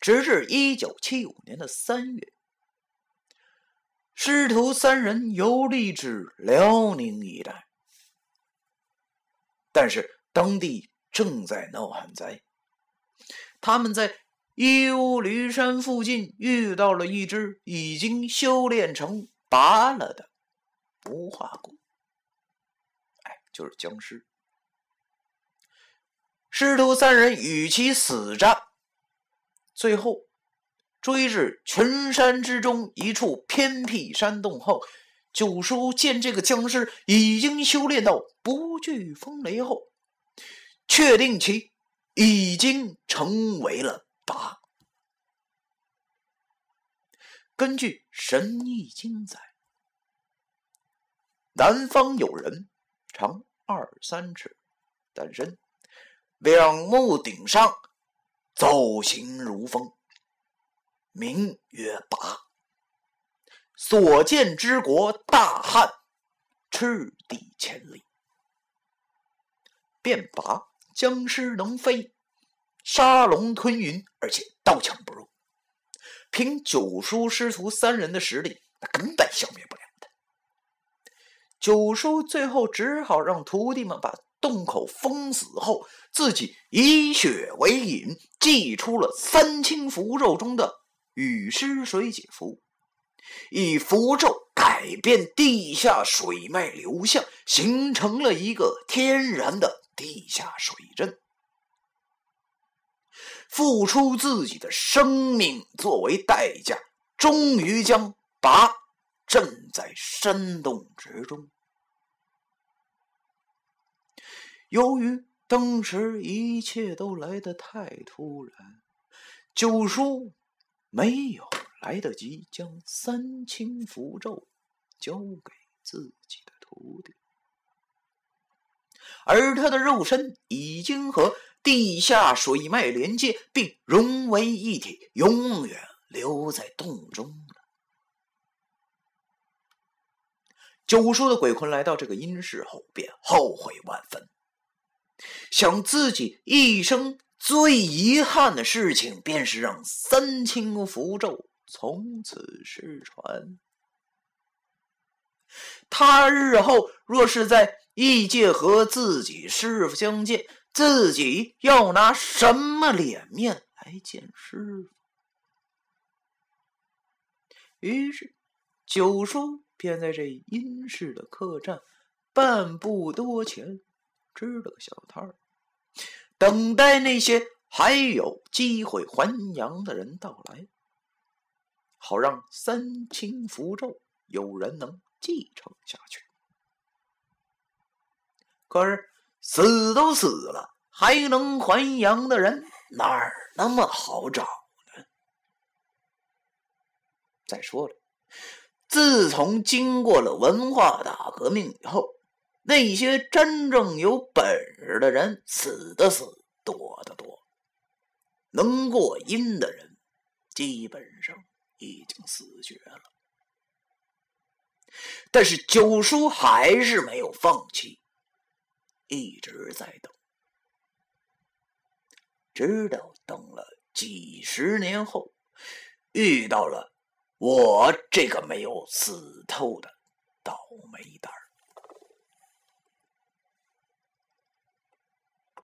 直至一九七五年的三月，师徒三人游历至辽宁一带，但是当地正在闹旱灾，他们在义乌驴山附近遇到了一只已经修炼成拔了的无化骨，哎，就是僵尸。师徒三人与其死战，最后追至群山之中一处偏僻山洞后，九叔见这个僵尸已经修炼到不惧风雷后，确定其已经成为了八。根据《神异经》载，南方有人长二三尺，单身。两目顶上，走行如风，名曰拔。所见之国大汉，赤地千里。便拔僵尸能飞，杀龙吞云，而且刀枪不入。凭九叔师徒三人的实力，那根本消灭不了他。九叔最后只好让徒弟们把。洞口封死后，自己以血为引，祭出了三清符咒中的雨湿水解符，以符咒改变地下水脉流向，形成了一个天然的地下水阵。付出自己的生命作为代价，终于将拔镇在山洞之中。由于当时一切都来得太突然，九叔没有来得及将三清符咒交给自己的徒弟，而他的肉身已经和地下水脉连接，并融为一体，永远留在洞中。九叔的鬼魂来到这个阴室后，便后悔万分。想自己一生最遗憾的事情，便是让三清符咒从此失传。他日后若是在异界和自己师傅相见，自己要拿什么脸面来见师傅？于是，九叔便在这阴室的客栈半步多前。支了个小摊儿，等待那些还有机会还阳的人到来，好让三清符咒有人能继承下去。可是死都死了，还能还阳的人哪儿那么好找呢？再说了，自从经过了文化大革命以后。那些真正有本事的人死的死，多的多。能过阴的人，基本上已经死绝了。但是九叔还是没有放弃，一直在等，直到等了几十年后，遇到了我这个没有死透的倒霉蛋。